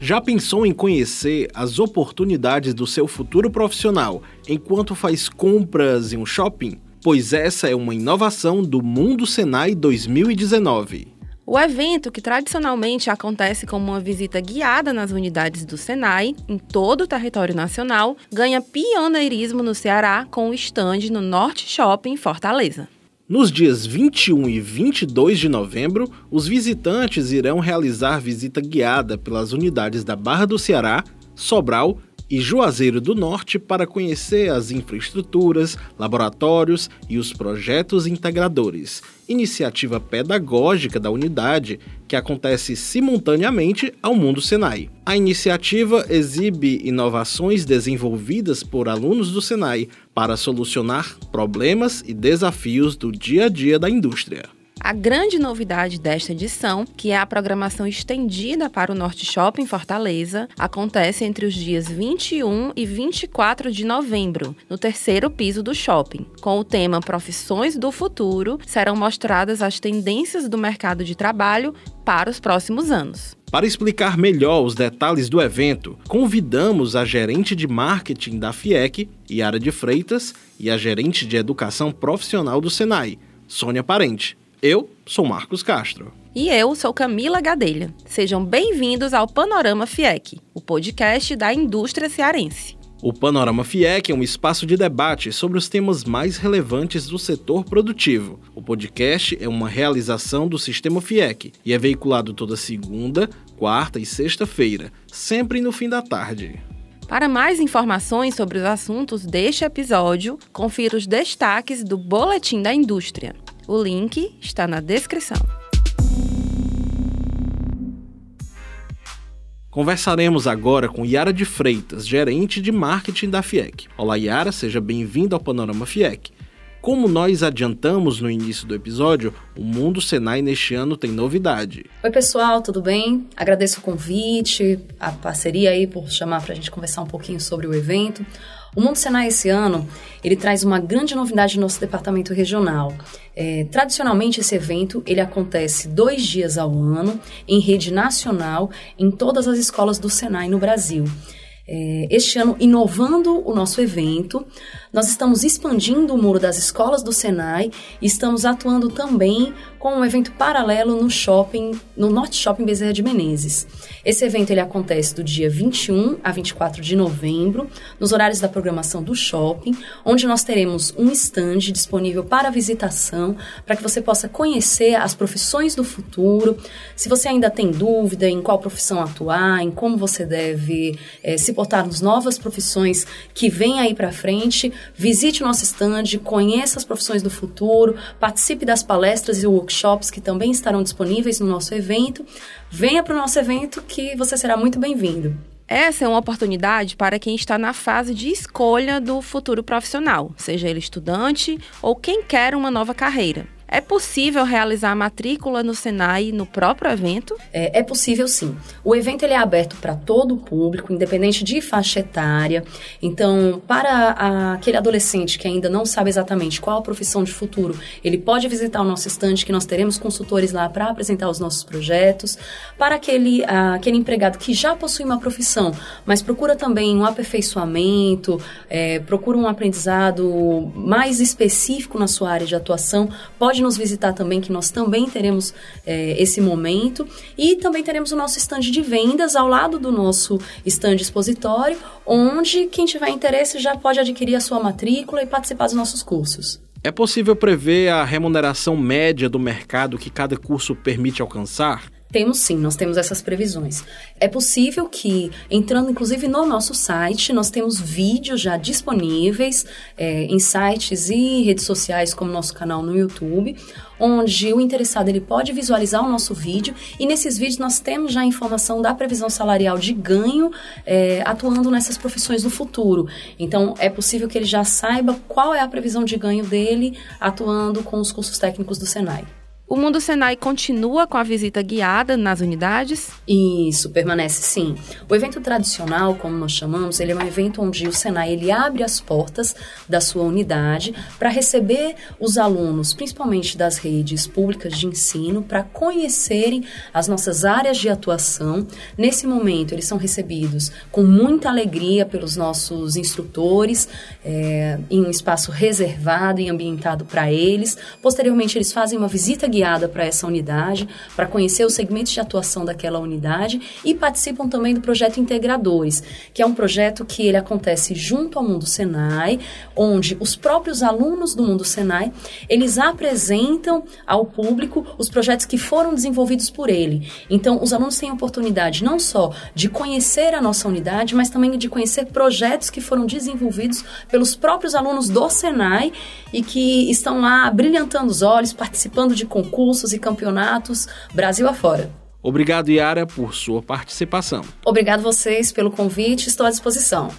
Já pensou em conhecer as oportunidades do seu futuro profissional enquanto faz compras em um shopping? Pois essa é uma inovação do Mundo Senai 2019. O evento, que tradicionalmente acontece como uma visita guiada nas unidades do Senai, em todo o território nacional, ganha pioneirismo no Ceará com o estande no Norte Shopping Fortaleza. Nos dias 21 e 22 de novembro, os visitantes irão realizar visita guiada pelas unidades da Barra do Ceará, Sobral e Juazeiro do Norte para conhecer as infraestruturas, laboratórios e os projetos integradores, iniciativa pedagógica da unidade que acontece simultaneamente ao Mundo Senai. A iniciativa exibe inovações desenvolvidas por alunos do Senai para solucionar problemas e desafios do dia a dia da indústria. A grande novidade desta edição, que é a programação estendida para o Norte Shopping Fortaleza, acontece entre os dias 21 e 24 de novembro, no terceiro piso do shopping. Com o tema Profissões do Futuro, serão mostradas as tendências do mercado de trabalho para os próximos anos. Para explicar melhor os detalhes do evento, convidamos a gerente de marketing da FIEC, Yara de Freitas, e a gerente de educação profissional do Senai, Sônia Parente. Eu sou Marcos Castro. E eu sou Camila Gadelha. Sejam bem-vindos ao Panorama FIEC, o podcast da indústria cearense. O Panorama FIEC é um espaço de debate sobre os temas mais relevantes do setor produtivo. O podcast é uma realização do Sistema FIEC e é veiculado toda segunda, quarta e sexta-feira, sempre no fim da tarde. Para mais informações sobre os assuntos deste episódio, confira os destaques do Boletim da Indústria. O link está na descrição. Conversaremos agora com Yara de Freitas, gerente de marketing da FIEC. Olá, Yara, seja bem-vinda ao Panorama FIEC. Como nós adiantamos no início do episódio, o Mundo Senai neste ano tem novidade. Oi, pessoal, tudo bem? Agradeço o convite, a parceria aí por chamar para a gente conversar um pouquinho sobre o evento. O Mundo Senai esse ano, ele traz uma grande novidade no nosso departamento regional. É, tradicionalmente, esse evento ele acontece dois dias ao ano, em rede nacional, em todas as escolas do Senai no Brasil. É, este ano, inovando o nosso evento, nós estamos expandindo o muro das escolas do Senai e estamos atuando também com um evento paralelo no shopping, no Norte Shopping Bezerra de Menezes. Esse evento ele acontece do dia 21 a 24 de novembro, nos horários da programação do shopping, onde nós teremos um stand disponível para visitação, para que você possa conhecer as profissões do futuro. Se você ainda tem dúvida em qual profissão atuar, em como você deve é, se portar nas novas profissões que vêm aí para frente, visite o nosso stand, conheça as profissões do futuro, participe das palestras e workshops que também estarão disponíveis no nosso evento. Venha para o nosso evento que você será muito bem-vindo. Essa é uma oportunidade para quem está na fase de escolha do futuro profissional, seja ele estudante ou quem quer uma nova carreira. É possível realizar a matrícula no Senai no próprio evento? É, é possível sim. O evento ele é aberto para todo o público, independente de faixa etária. Então, para a, aquele adolescente que ainda não sabe exatamente qual a profissão de futuro, ele pode visitar o nosso estande, que nós teremos consultores lá para apresentar os nossos projetos. Para aquele, a, aquele empregado que já possui uma profissão, mas procura também um aperfeiçoamento, é, procura um aprendizado mais específico na sua área de atuação, pode pode nos visitar também, que nós também teremos é, esse momento. E também teremos o nosso stand de vendas ao lado do nosso stand expositório, onde quem tiver interesse já pode adquirir a sua matrícula e participar dos nossos cursos. É possível prever a remuneração média do mercado que cada curso permite alcançar? Temos sim, nós temos essas previsões. É possível que, entrando inclusive no nosso site, nós temos vídeos já disponíveis é, em sites e redes sociais, como nosso canal no YouTube, onde o interessado ele pode visualizar o nosso vídeo e nesses vídeos nós temos já a informação da previsão salarial de ganho é, atuando nessas profissões no futuro. Então é possível que ele já saiba qual é a previsão de ganho dele atuando com os cursos técnicos do Senai. O Mundo Senai continua com a visita guiada nas unidades? Isso, permanece sim. O evento tradicional, como nós chamamos, ele é um evento onde o Senai ele abre as portas da sua unidade para receber os alunos, principalmente das redes públicas de ensino, para conhecerem as nossas áreas de atuação. Nesse momento, eles são recebidos com muita alegria pelos nossos instrutores, é, em um espaço reservado e ambientado para eles. Posteriormente, eles fazem uma visita guiada guiada para essa unidade, para conhecer os segmentos de atuação daquela unidade e participam também do projeto Integradores, que é um projeto que ele acontece junto ao Mundo Senai, onde os próprios alunos do Mundo Senai, eles apresentam ao público os projetos que foram desenvolvidos por ele. Então, os alunos têm a oportunidade não só de conhecer a nossa unidade, mas também de conhecer projetos que foram desenvolvidos pelos próprios alunos do Senai e que estão lá brilhantando os olhos, participando de concursos concursos e campeonatos Brasil afora. Obrigado, Yara, por sua participação. Obrigado vocês pelo convite, estou à disposição.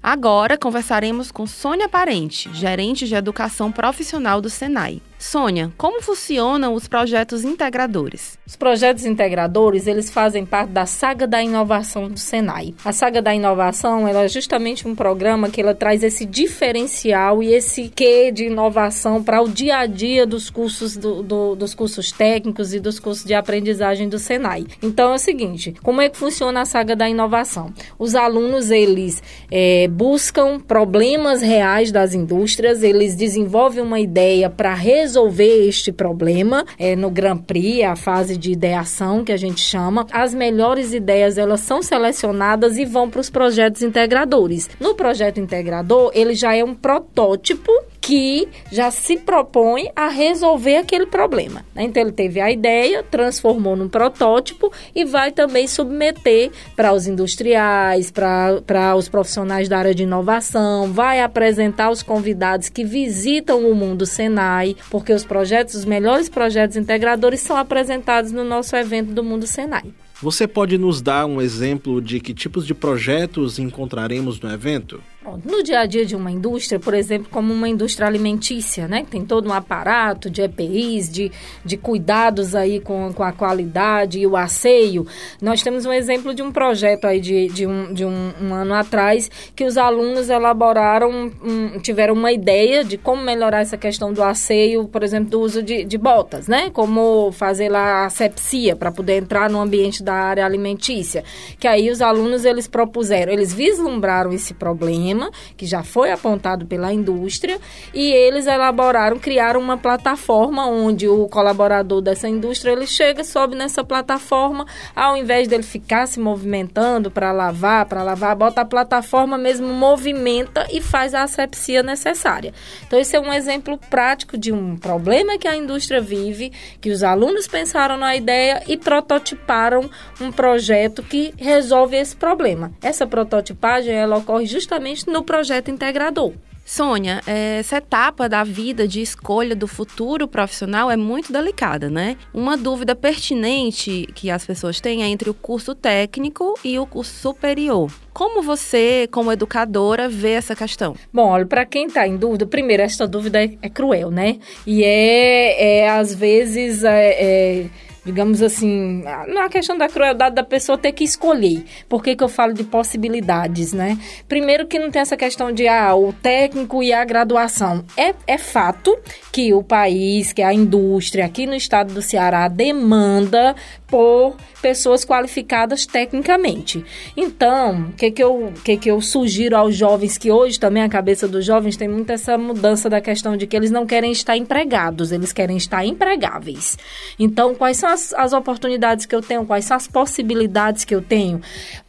Agora conversaremos com Sônia Parente, gerente de educação profissional do Senai. Sônia, como funcionam os projetos integradores? Os projetos integradores, eles fazem parte da saga da inovação do Senai. A saga da inovação, ela é justamente um programa que ela traz esse diferencial e esse quê de inovação para o dia a dia dos cursos do, do, dos cursos técnicos e dos cursos de aprendizagem do Senai. Então é o seguinte, como é que funciona a saga da inovação? Os alunos, eles é, buscam problemas reais das indústrias, eles desenvolvem uma ideia para resolver resolver este problema é, no Grand Prix, a fase de ideação que a gente chama. As melhores ideias elas são selecionadas e vão para os projetos integradores. No projeto integrador, ele já é um protótipo que já se propõe a resolver aquele problema. Né? Então, ele teve a ideia, transformou num protótipo e vai também submeter para os industriais, para os profissionais da área de inovação, vai apresentar os convidados que visitam o mundo Senai, porque os projetos, os melhores projetos integradores são apresentados no nosso evento do Mundo Senai. Você pode nos dar um exemplo de que tipos de projetos encontraremos no evento? No dia a dia de uma indústria, por exemplo, como uma indústria alimentícia, né? Tem todo um aparato de EPIs, de, de cuidados aí com, com a qualidade e o asseio. Nós temos um exemplo de um projeto aí de, de, um, de um, um ano atrás que os alunos elaboraram, um, tiveram uma ideia de como melhorar essa questão do asseio, por exemplo, do uso de, de botas, né? Como fazer lá a sepsia para poder entrar no ambiente da área alimentícia. Que aí os alunos, eles propuseram, eles vislumbraram esse problema problema que já foi apontado pela indústria e eles elaboraram, criaram uma plataforma onde o colaborador dessa indústria ele chega, sobe nessa plataforma, ao invés dele ficar se movimentando para lavar, para lavar, bota a plataforma mesmo movimenta e faz a asepsia necessária. Então esse é um exemplo prático de um problema que a indústria vive, que os alunos pensaram na ideia e prototiparam um projeto que resolve esse problema. Essa prototipagem ela ocorre justamente no projeto integrador. Sônia, essa etapa da vida de escolha do futuro profissional é muito delicada, né? Uma dúvida pertinente que as pessoas têm é entre o curso técnico e o curso superior. Como você, como educadora, vê essa questão? Bom, olha, para quem está em dúvida, primeiro, essa dúvida é, é, cruel, né? E é, é às vezes, é, é digamos assim, na questão da crueldade da pessoa ter que escolher. Por que, que eu falo de possibilidades, né? Primeiro que não tem essa questão de ah, o técnico e a graduação. É, é fato que o país, que a indústria aqui no estado do Ceará demanda por pessoas qualificadas tecnicamente. Então, o que, que, eu, que, que eu sugiro aos jovens, que hoje também a cabeça dos jovens tem muito essa mudança da questão de que eles não querem estar empregados, eles querem estar empregáveis. Então, quais são as, as oportunidades que eu tenho, quais são as possibilidades que eu tenho.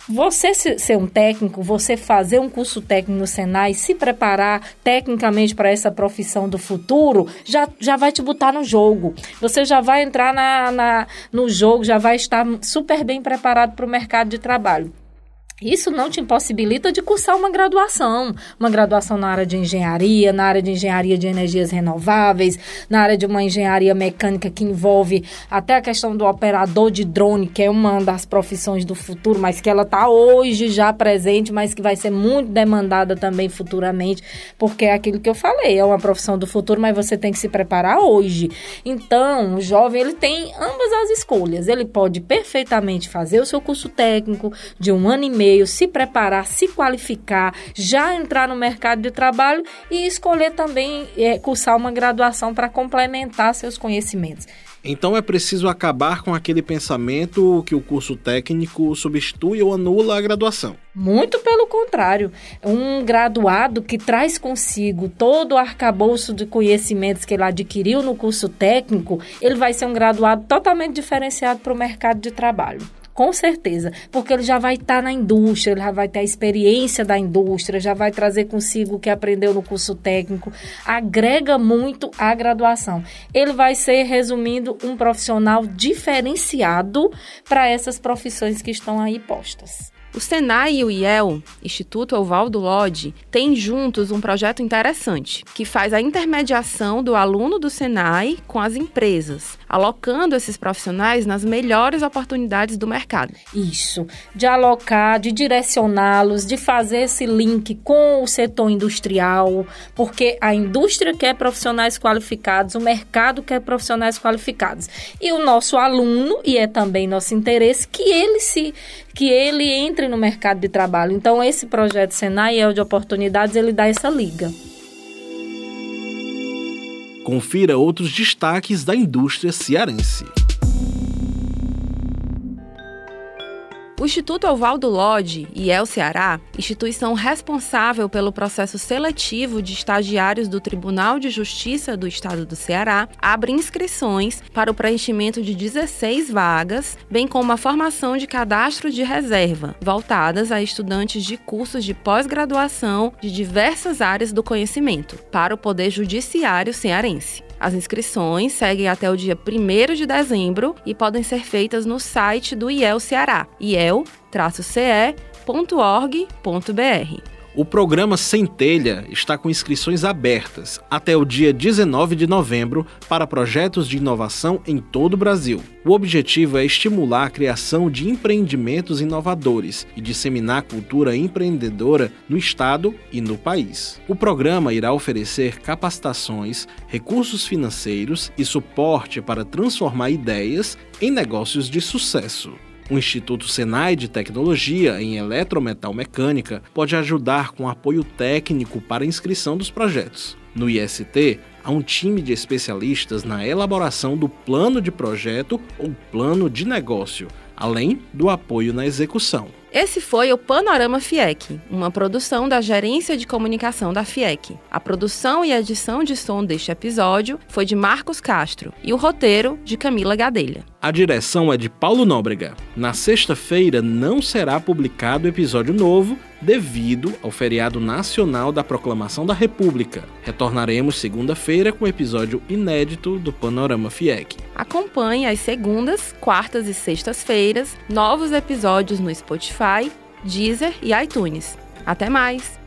Você ser um técnico, você fazer um curso técnico no Senai, se preparar tecnicamente para essa profissão do futuro, já, já vai te botar no jogo. Você já vai entrar na, na no jogo, já vai estar super bem preparado para o mercado de trabalho. Isso não te impossibilita de cursar uma graduação, uma graduação na área de engenharia, na área de engenharia de energias renováveis, na área de uma engenharia mecânica que envolve até a questão do operador de drone, que é uma das profissões do futuro, mas que ela está hoje já presente, mas que vai ser muito demandada também futuramente, porque é aquilo que eu falei, é uma profissão do futuro, mas você tem que se preparar hoje. Então, o jovem ele tem ambas as escolhas. Ele pode perfeitamente fazer o seu curso técnico de um ano e meio se preparar, se qualificar, já entrar no mercado de trabalho e escolher também é, cursar uma graduação para complementar seus conhecimentos. Então é preciso acabar com aquele pensamento que o curso técnico substitui ou anula a graduação. Muito pelo contrário. Um graduado que traz consigo todo o arcabouço de conhecimentos que ele adquiriu no curso técnico, ele vai ser um graduado totalmente diferenciado para o mercado de trabalho. Com certeza, porque ele já vai estar tá na indústria, ele já vai ter a experiência da indústria, já vai trazer consigo o que aprendeu no curso técnico, agrega muito à graduação. Ele vai ser, resumindo, um profissional diferenciado para essas profissões que estão aí postas. O Senai e o IEL, Instituto Ovaldo Lodge, têm juntos um projeto interessante, que faz a intermediação do aluno do Senai com as empresas, alocando esses profissionais nas melhores oportunidades do mercado. Isso, de alocar, de direcioná-los, de fazer esse link com o setor industrial, porque a indústria quer profissionais qualificados, o mercado quer profissionais qualificados. E o nosso aluno, e é também nosso interesse, que ele se que ele entre no mercado de trabalho. Então, esse projeto Senai é de oportunidades, ele dá essa liga. Confira outros destaques da indústria cearense. O Instituto Ovaldo Lodge e El Ceará, instituição responsável pelo processo seletivo de estagiários do Tribunal de Justiça do Estado do Ceará, abre inscrições para o preenchimento de 16 vagas, bem como a formação de cadastro de reserva, voltadas a estudantes de cursos de pós-graduação de diversas áreas do conhecimento, para o Poder Judiciário cearense. As inscrições seguem até o dia 1 de dezembro e podem ser feitas no site do IEL Ceará, iel-ce.org.br. O programa Centelha está com inscrições abertas até o dia 19 de novembro para projetos de inovação em todo o Brasil. O objetivo é estimular a criação de empreendimentos inovadores e disseminar cultura empreendedora no estado e no país. O programa irá oferecer capacitações, recursos financeiros e suporte para transformar ideias em negócios de sucesso. O Instituto Senai de Tecnologia em Eletrometal Mecânica pode ajudar com apoio técnico para a inscrição dos projetos. No IST, há um time de especialistas na elaboração do plano de projeto ou plano de negócio, além do apoio na execução. Esse foi o Panorama FIEC, uma produção da Gerência de Comunicação da FIEC. A produção e edição de som deste episódio foi de Marcos Castro e o roteiro de Camila Gadelha. A direção é de Paulo Nóbrega. Na sexta-feira não será publicado episódio novo devido ao feriado nacional da Proclamação da República. Retornaremos segunda-feira com o episódio inédito do Panorama FIEC. Acompanhe às segundas, quartas e sextas-feiras novos episódios no Spotify, Deezer e iTunes. Até mais!